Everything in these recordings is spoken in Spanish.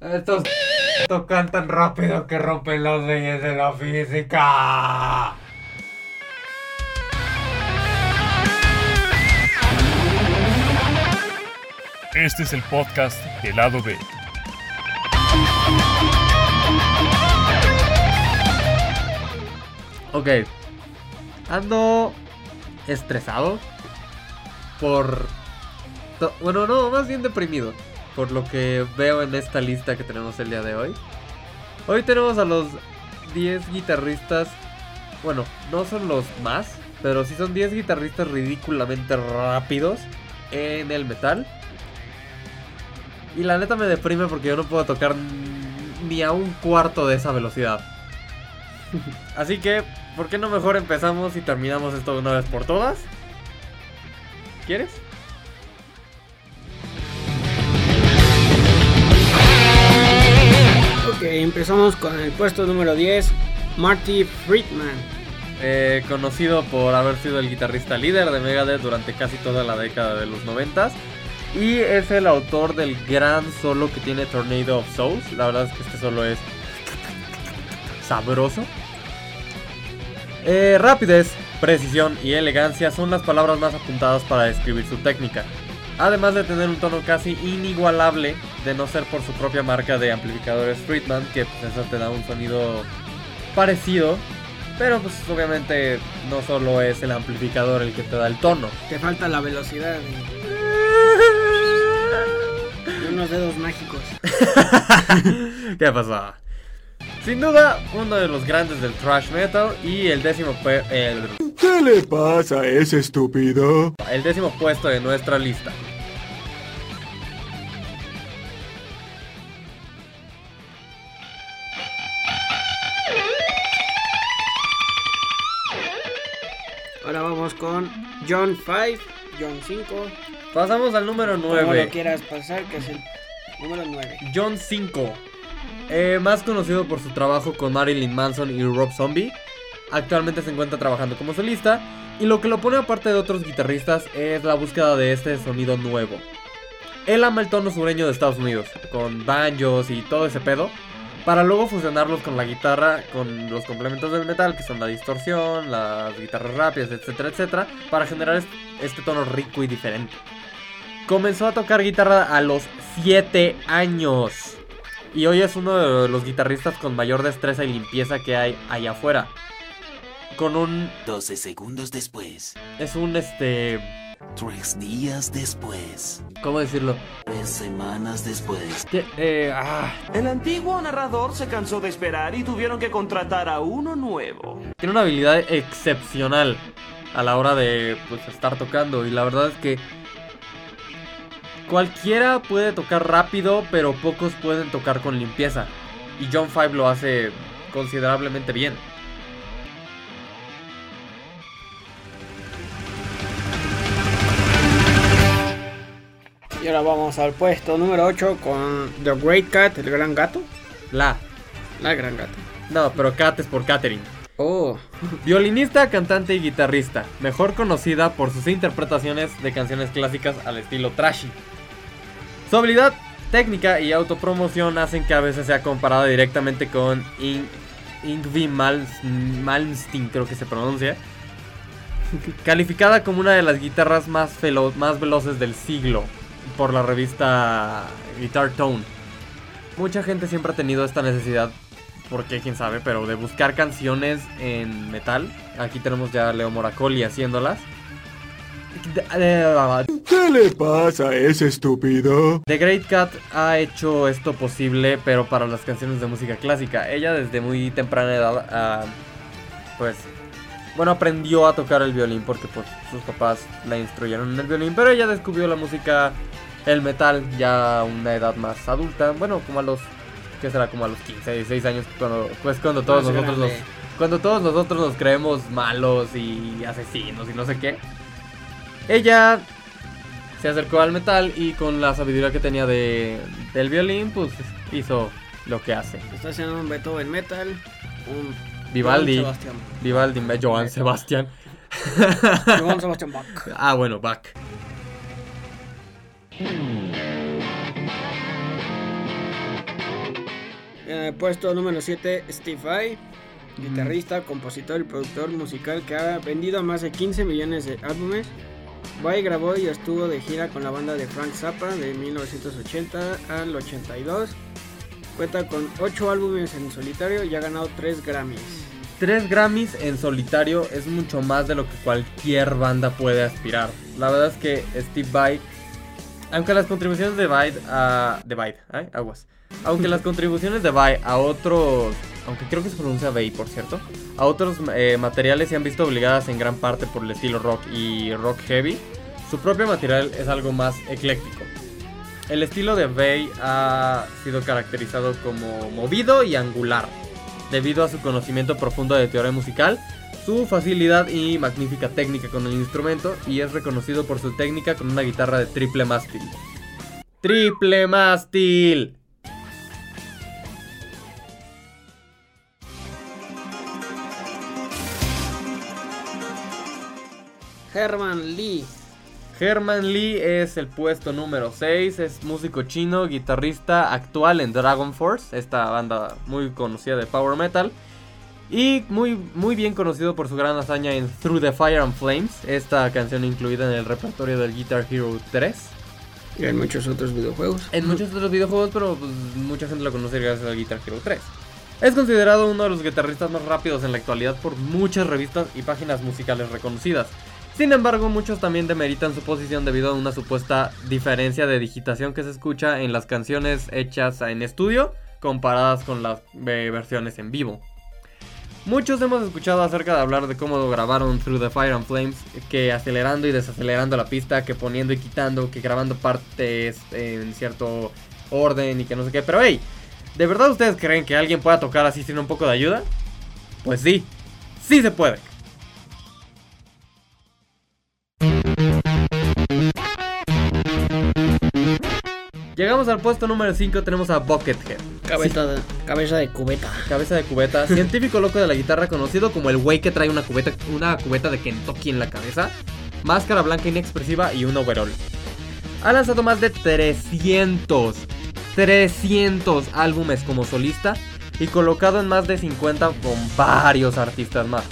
Estos tocan tan rápido que rompen las leyes de la física. Este es el podcast del lado B. Ok. Ando estresado por... Bueno, no, más bien deprimido. Por lo que veo en esta lista que tenemos el día de hoy. Hoy tenemos a los 10 guitarristas. Bueno, no son los más, pero sí son 10 guitarristas ridículamente rápidos en el metal. Y la neta me deprime porque yo no puedo tocar ni a un cuarto de esa velocidad. Así que, ¿por qué no mejor empezamos y terminamos esto de una vez por todas? ¿Quieres? Ok, empezamos con el puesto número 10, Marty Friedman. Eh, conocido por haber sido el guitarrista líder de Megadeth durante casi toda la década de los 90 y es el autor del gran solo que tiene Tornado of Souls. La verdad es que este solo es sabroso. Eh, rapidez, precisión y elegancia son las palabras más apuntadas para describir su técnica. Además de tener un tono casi inigualable, de no ser por su propia marca de amplificadores Friedman, que pues eso te da un sonido parecido, pero pues obviamente no solo es el amplificador el que te da el tono. Te falta la velocidad y unos dedos mágicos. ¿Qué pasó? Sin duda, uno de los grandes del thrash metal y el décimo, el, ¿Qué le pasa a ese estúpido? el décimo puesto de nuestra lista. Vamos con John 5, John 5, Pasamos al número como lo 9. quieras pasar, que es el número 9. John 5. Eh, más conocido por su trabajo con Marilyn Manson y Rob Zombie. Actualmente se encuentra trabajando como solista. Y lo que lo pone aparte de otros guitarristas es la búsqueda de este sonido nuevo. Él ama el tono sureño de Estados Unidos, con banjos y todo ese pedo, para luego fusionarlos con la guitarra, con los complementos del metal, que son la distorsión, las guitarras rápidas, etcétera, etcétera, para generar est- este tono rico y diferente. Comenzó a tocar guitarra a los 7 años. Y hoy es uno de los guitarristas con mayor destreza y limpieza que hay allá afuera. Con un... 12 segundos después, Es un este... 3 días después, ¿Cómo decirlo? 3 semanas después, eh, ah, El antiguo narrador se cansó de esperar y tuvieron que contratar a uno nuevo. tiene una habilidad excepcional a la hora de pues, estar tocando. Y la verdad es que cualquiera puede tocar rápido, pero pocos pueden tocar con limpieza. Y John Five lo hace considerablemente bien. Y ahora vamos al puesto número 8 con The Great Cat, el gran gato. La. La gran gato. No, pero Kat es por Katherine. Oh, Violinista, cantante y guitarrista, mejor conocida por sus interpretaciones de canciones clásicas al estilo trashy. Su habilidad técnica y autopromoción hacen que a veces sea comparada directamente con In Mals- Malmsteen, creo que se pronuncia. Calificada como una de las guitarras más, más veloces del siglo por la revista Guitar Tone. Mucha gente siempre ha tenido esta necesidad por qué, quién sabe, pero de buscar canciones en metal. Aquí tenemos ya a Leo Moracoli haciéndolas. ¿Qué le pasa a ese estúpido? The Great Cat ha hecho esto posible, pero para las canciones de música clásica. Ella desde muy temprana edad, ah, pues, bueno, aprendió a tocar el violín porque pues sus papás la instruyeron en el violín, pero ella descubrió la música, el metal, ya a una edad más adulta, bueno, como a los, ¿qué será? Como a los 15, 16 años, cuando, pues cuando todos Más nosotros nos, cuando todos nosotros nos creemos malos y asesinos y no sé qué. Ella se acercó al metal y con la sabiduría que tenía de, del violín, pues hizo lo que hace. está haciendo un Beethoven metal, un Vivaldi, Johann Sebastian. Vivaldi, Johann Sebastian. Johann Sebastian Bach. Ah, bueno, Bach. En el puesto número 7, Steve Vai, guitarrista, compositor y productor musical que ha vendido más de 15 millones de álbumes. Vai grabó y estuvo de gira con la banda de Frank Zappa de 1980 al 82. Cuenta con 8 álbumes en solitario y ha ganado 3 Grammys. Tres Grammys en solitario es mucho más de lo que cualquier banda puede aspirar. La verdad es que Steve Vai, aunque las contribuciones de Vai a. de Vai, aguas. Aunque las contribuciones de Vai a otros. Aunque creo que se pronuncia Vai, por cierto. A otros eh, materiales se han visto obligadas en gran parte por el estilo rock y rock heavy. Su propio material es algo más ecléctico. El estilo de Vai ha sido caracterizado como movido y angular debido a su conocimiento profundo de teoría musical, su facilidad y magnífica técnica con el instrumento y es reconocido por su técnica con una guitarra de triple mástil. ¡Triple mástil! Herman Lee, Herman Lee es el puesto número 6, es músico chino, guitarrista actual en Dragon Force, esta banda muy conocida de power metal. Y muy, muy bien conocido por su gran hazaña en Through the Fire and Flames, esta canción incluida en el repertorio del Guitar Hero 3. y en muchos otros videojuegos. En muchos otros videojuegos, pero pues, mucha gente lo conoce gracias al Guitar Hero 3. Es considerado uno de los guitarristas más rápidos en la actualidad por muchas revistas y páginas musicales reconocidas. Sin embargo, muchos también demeritan su posición debido a una supuesta diferencia de digitación que se escucha en las canciones hechas en estudio comparadas con las eh, versiones en vivo. Muchos hemos escuchado acerca de hablar de cómo grabaron Through the Fire and Flames, que acelerando y desacelerando la pista, que poniendo y quitando, que grabando partes en cierto orden y que no sé qué. Pero hey, ¿de verdad ustedes creen que alguien pueda tocar así sin un poco de ayuda? Pues sí, sí se puede. Llegamos al puesto número 5, tenemos a Buckethead. Cabeza, de, cabeza de cubeta. Cabeza de cubeta, científico loco de la guitarra conocido como el güey que trae una cubeta, una cubeta de Kentucky en la cabeza, máscara blanca inexpresiva y un overall. Ha lanzado más de 300, 300 álbumes como solista y colocado en más de 50 con varios artistas más.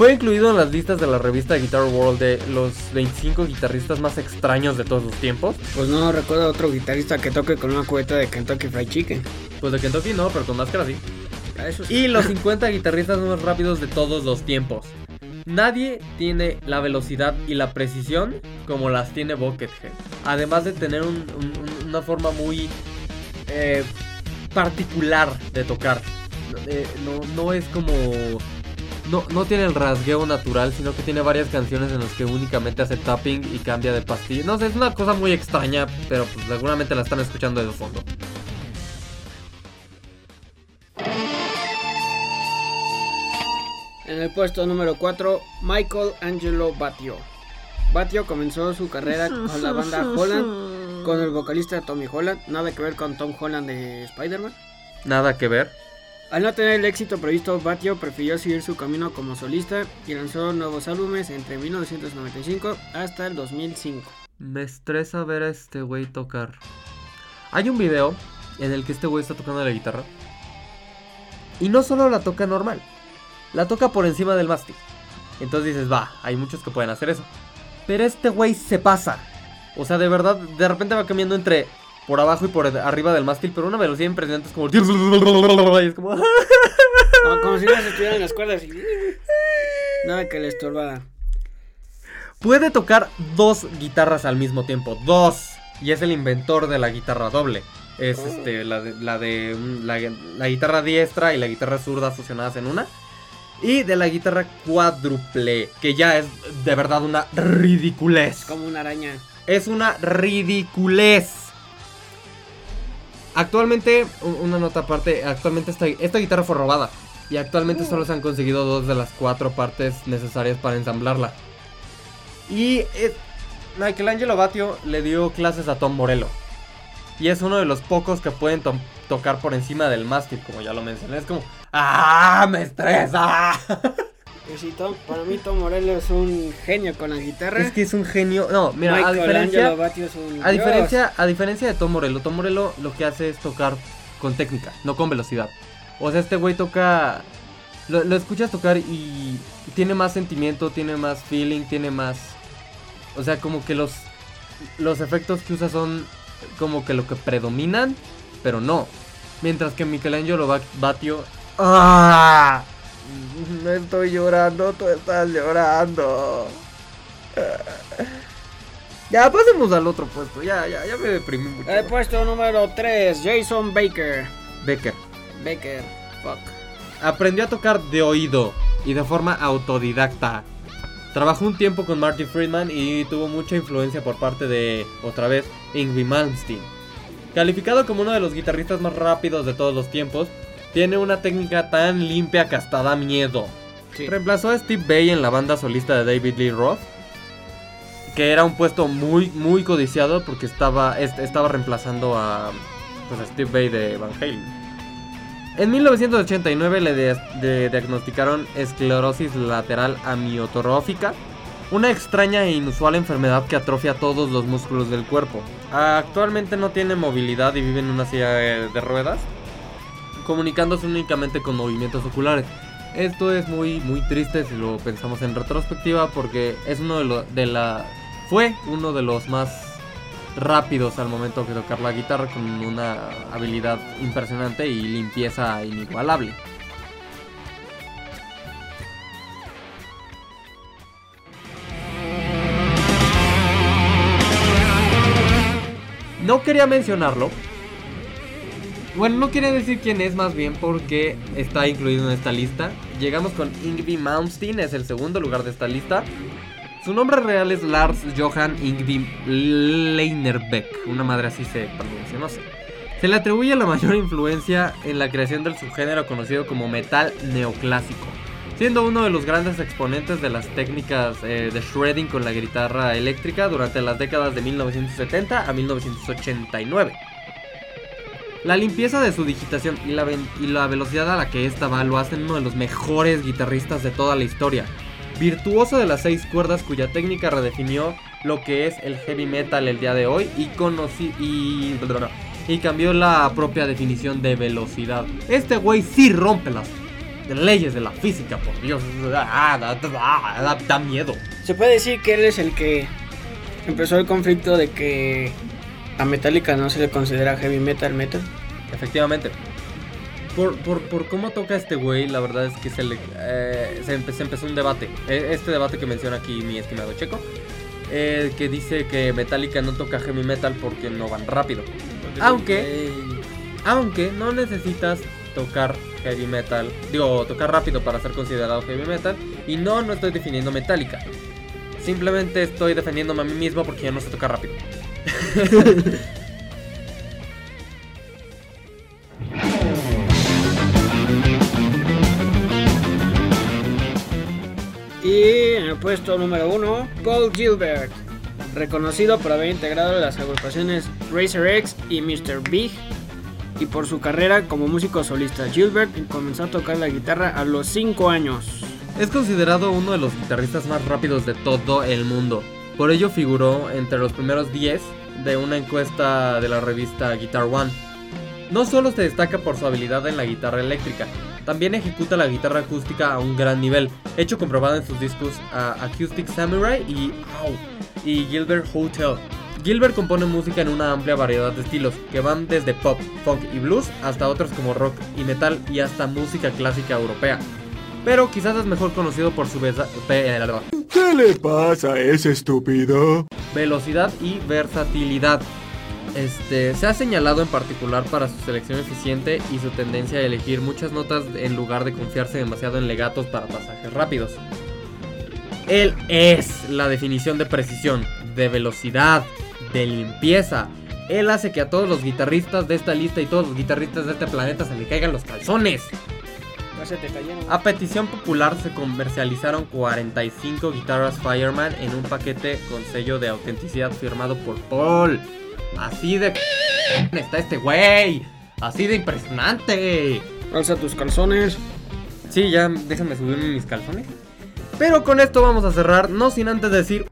Fue incluido en las listas de la revista Guitar World de los 25 guitarristas más extraños de todos los tiempos. Pues no recuerdo otro guitarrista que toque con una cubeta de Kentucky Fried Chicken. Pues de Kentucky no, pero con máscara sí. A eso sí. Y los 50 guitarristas más rápidos de todos los tiempos. Nadie tiene la velocidad y la precisión como las tiene Buckethead. Además de tener un- un- un- una forma muy eh, particular de tocar. Eh, no, no es como... No, no tiene el rasgueo natural, sino que tiene varias canciones en las que únicamente hace tapping y cambia de pastilla. No sé, es una cosa muy extraña, pero pues seguramente la están escuchando de fondo. En el puesto número 4, Michael Angelo Batio. Batio comenzó su carrera con la banda Holland, con el vocalista Tommy Holland, nada que ver con Tom Holland de Spider-Man. Nada que ver. Al no tener el éxito previsto, Batio prefirió seguir su camino como solista y lanzó nuevos álbumes entre 1995 hasta el 2005. Me estresa ver a este güey tocar. Hay un video en el que este güey está tocando la guitarra. Y no solo la toca normal, la toca por encima del mástil. Entonces dices, va, hay muchos que pueden hacer eso. Pero este güey se pasa. O sea, de verdad, de repente va cambiando entre por abajo y por arriba del mástil, pero una velocidad impresionante es como... Y es como... Como, como si no se estuvieran las cuerdas y... Nada que le estorbara. Puede tocar dos guitarras al mismo tiempo. Dos. Y es el inventor de la guitarra doble. Es este, la de, la de mm, la, la guitarra diestra y la guitarra zurda fusionadas en una. Y de la guitarra cuádruple, que ya es de verdad una ridiculez. Como una araña. Es una ridiculez. Actualmente, una nota aparte, actualmente esta, esta guitarra fue robada. Y actualmente solo se han conseguido dos de las cuatro partes necesarias para ensamblarla. Y Michelangelo Batio le dio clases a Tom Morello. Y es uno de los pocos que pueden to- tocar por encima del mástil, como ya lo mencioné. Es como, ¡ah! ¡Me estresa! Pues sí, Tom- para mí Tom Morello es un genio con la guitarra. es que es un genio. No, mira, a diferencia. Un A diferencia, a diferencia de Tom Morello, Tom Morello lo que hace es tocar con técnica, no con velocidad. O sea, este güey toca... Lo, lo escuchas tocar y tiene más sentimiento, tiene más feeling, tiene más... O sea, como que los, los efectos que usa son como que lo que predominan, pero no. Mientras que Michelangelo Ba- Batio... ¡Ah! No estoy llorando, tú estás llorando. Ya, pasemos al otro puesto. Ya, ya, ya me deprimí mucho. El puesto número 3, Jason Baker. Becker. Baker, fuck. Aprendió a tocar de oído y de forma autodidacta. Trabajó un tiempo con Martin Friedman y tuvo mucha influencia por parte de, otra vez, Yngwie Malmsteen. Calificado como uno de los guitarristas más rápidos de todos los tiempos, tiene una técnica tan limpia que hasta da miedo. Sí. Reemplazó a Steve Bay en la banda solista de David Lee Roth, que era un puesto muy, muy codiciado porque estaba, est- estaba reemplazando a, pues, a Steve Bay de Van Halen. En 1989 le de- de- diagnosticaron esclerosis lateral amiotrófica, una extraña e inusual enfermedad que atrofia todos los músculos del cuerpo. Actualmente no tiene movilidad y vive en una silla de de ruedas, comunicándose únicamente con movimientos oculares. Esto es muy muy triste si lo pensamos en retrospectiva porque es uno de, lo- de la fue uno de los más rápidos al momento de tocar la guitarra con una habilidad impresionante y limpieza inigualable. No quería mencionarlo. Bueno, no quería decir quién es más bien porque está incluido en esta lista. Llegamos con Yngwie Malmsteen, es el segundo lugar de esta lista. Su nombre real es Lars Johan Yngwie Leinerbeck, una madre así se pronuncia, no sé. Se le atribuye la mayor influencia en la creación del subgénero conocido como metal neoclásico, siendo uno de los grandes exponentes de las técnicas eh, de shredding con la guitarra eléctrica durante las décadas de 1970 a 1989. La limpieza de su digitación y la, y la velocidad a la que esta va lo hacen uno de los mejores guitarristas de toda la historia. Virtuoso de las seis cuerdas cuya técnica redefinió lo que es el heavy metal el día de hoy y, conocí, y, y cambió la propia definición de velocidad. Este güey sí rompe las leyes de la física, por Dios. Ah, da miedo. Se puede decir que él es el que empezó el conflicto de que a Metallica no se le considera heavy metal metal. Efectivamente. Por, por, por cómo toca este güey, la verdad es que se, le, eh, se, empe- se empezó un debate. E- Este debate que menciona aquí mi estimado Checo. eh, que dice que Metallica no toca heavy metal porque no van rápido. Aunque, aunque no necesitas tocar heavy metal, digo, tocar rápido para ser considerado heavy metal. Y no, no estoy definiendo Metallica. Simplemente estoy defendiéndome a mí mismo porque yo no sé tocar rápido. Y en el puesto número 1, Paul Gilbert, reconocido por haber integrado las agrupaciones Racer X y Mr. Big y por su carrera como músico solista. Gilbert comenzó a tocar la guitarra a los 5 años. Es considerado uno de los guitarristas más rápidos de todo el mundo. Por ello figuró entre los primeros 10 de una encuesta de la revista Guitar One. No solo se destaca por su habilidad en la guitarra eléctrica, también ejecuta la guitarra acústica a un gran nivel, hecho comprobado en sus discos ah, Acoustic Samurai y, au, y Gilbert Hotel. Gilbert compone música en una amplia variedad de estilos, que van desde pop, funk y blues hasta otros como rock y metal y hasta música clásica europea. Pero quizás es mejor conocido por su besa- pe- ¿Qué le pasa a ese estúpido? velocidad y versatilidad. Este, se ha señalado en particular para su selección eficiente y su tendencia a elegir muchas notas en lugar de confiarse demasiado en legatos para pasajes rápidos. Él es la definición de precisión, de velocidad, de limpieza. Él hace que a todos los guitarristas de esta lista y todos los guitarristas de este planeta se le caigan los calzones. Ya se te cayeron. A petición popular se comercializaron 45 guitarras Fireman en un paquete con sello de autenticidad firmado por Paul. Así de está este güey. Así de impresionante. Alza tus calzones. Sí, ya déjame subirme mis calzones. Pero con esto vamos a cerrar, no sin antes decir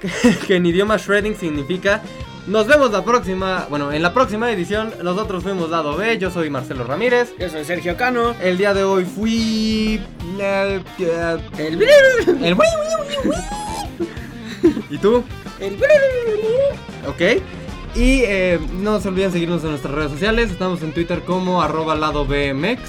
que en idioma shredding significa nos vemos la próxima, bueno, en la próxima edición. Nosotros fuimos Lado B, yo soy Marcelo Ramírez. Yo soy Sergio Cano. El día de hoy fui... eh, El... el... ¿Y tú? El... Ok. Y eh, no se olviden seguirnos en nuestras redes sociales. Estamos en Twitter como arroba lado BMX.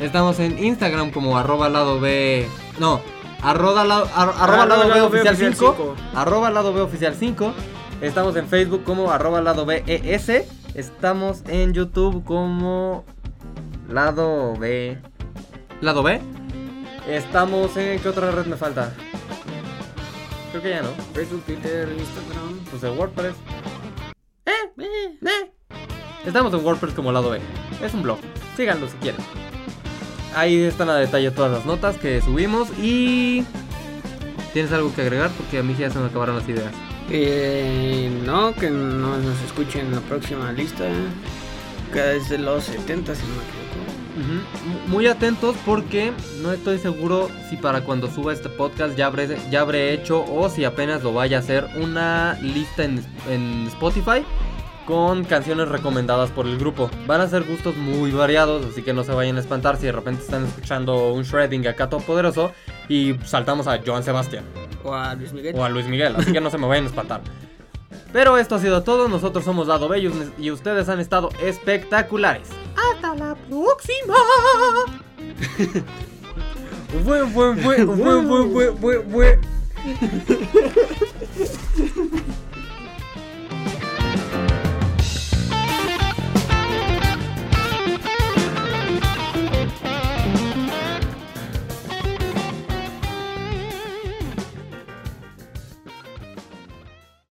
Estamos en Instagram como arroba lado B... No, arroba, lado- ar- arroba lado B oficial 5. Arroba lado B oficial 5. Estamos en Facebook como arroba lado BES. Estamos en YouTube como lado B. Lado B. Estamos en... ¿Qué otra red me falta? Creo que ya no. Facebook, Twitter, Instagram. Pues en WordPress. Eh, eh, eh. Estamos en WordPress como lado B. Es un blog. Síganlo si quieren. Ahí están a detalle todas las notas que subimos y... ¿Tienes algo que agregar? Porque a mí ya se me acabaron las ideas. Eh, no, que no nos escuchen en la próxima lista. Que es de los 70, si no me equivoco. Muy atentos porque no estoy seguro si para cuando suba este podcast ya habré, ya habré hecho o si apenas lo vaya a hacer una lista en, en Spotify con canciones recomendadas por el grupo. Van a ser gustos muy variados, así que no se vayan a espantar si de repente están escuchando un shredding acá todo poderoso y saltamos a Joan Sebastián O a Luis Miguel. o a Luis Miguel, así que no se me vayan a espantar. Pero esto ha sido todo, nosotros somos Lado Bellos y ustedes han estado espectaculares. ¡Hasta la próxima! Fue, fue, fue, fue, fue, fue, fue, fue.